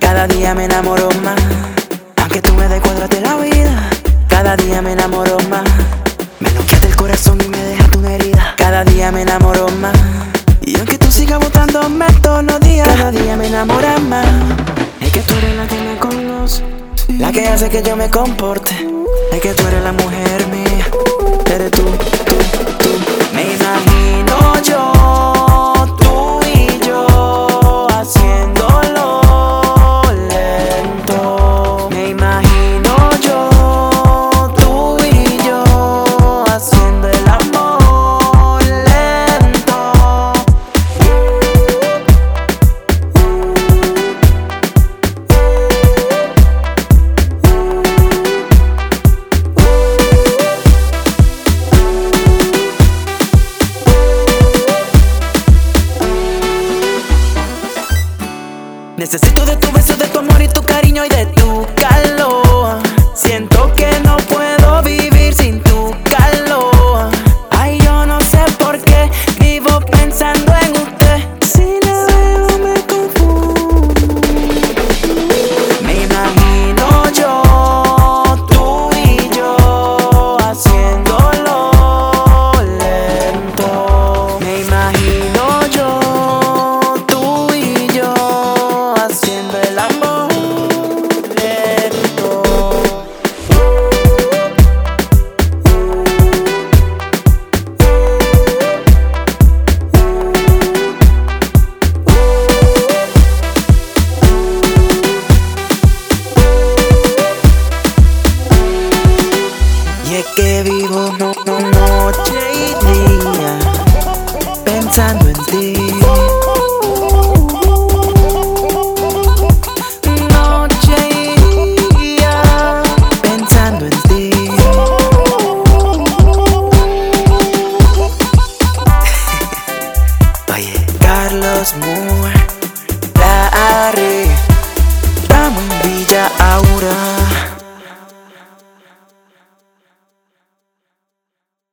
Cada día me enamoro más. Aunque tú me descuadraste la vida. Cada día me enamoro más. Me noqueaste el corazón y me dejaste una herida. Cada día me enamoro más. Y aunque tú sigas botándome todos los días, cada día me enamoras más. Es que tú eres la que me conoce, la que hace que yo me comporte. Es que tú eres la mujer mía, eres tú. Necesito de tu beso, de tu amor y tu cariño y de tu calor. Siento que no puedo vivir sin tu calor. Ay, yo no sé por qué vivo pensando en Y es que vivo no- no- pensando en ti.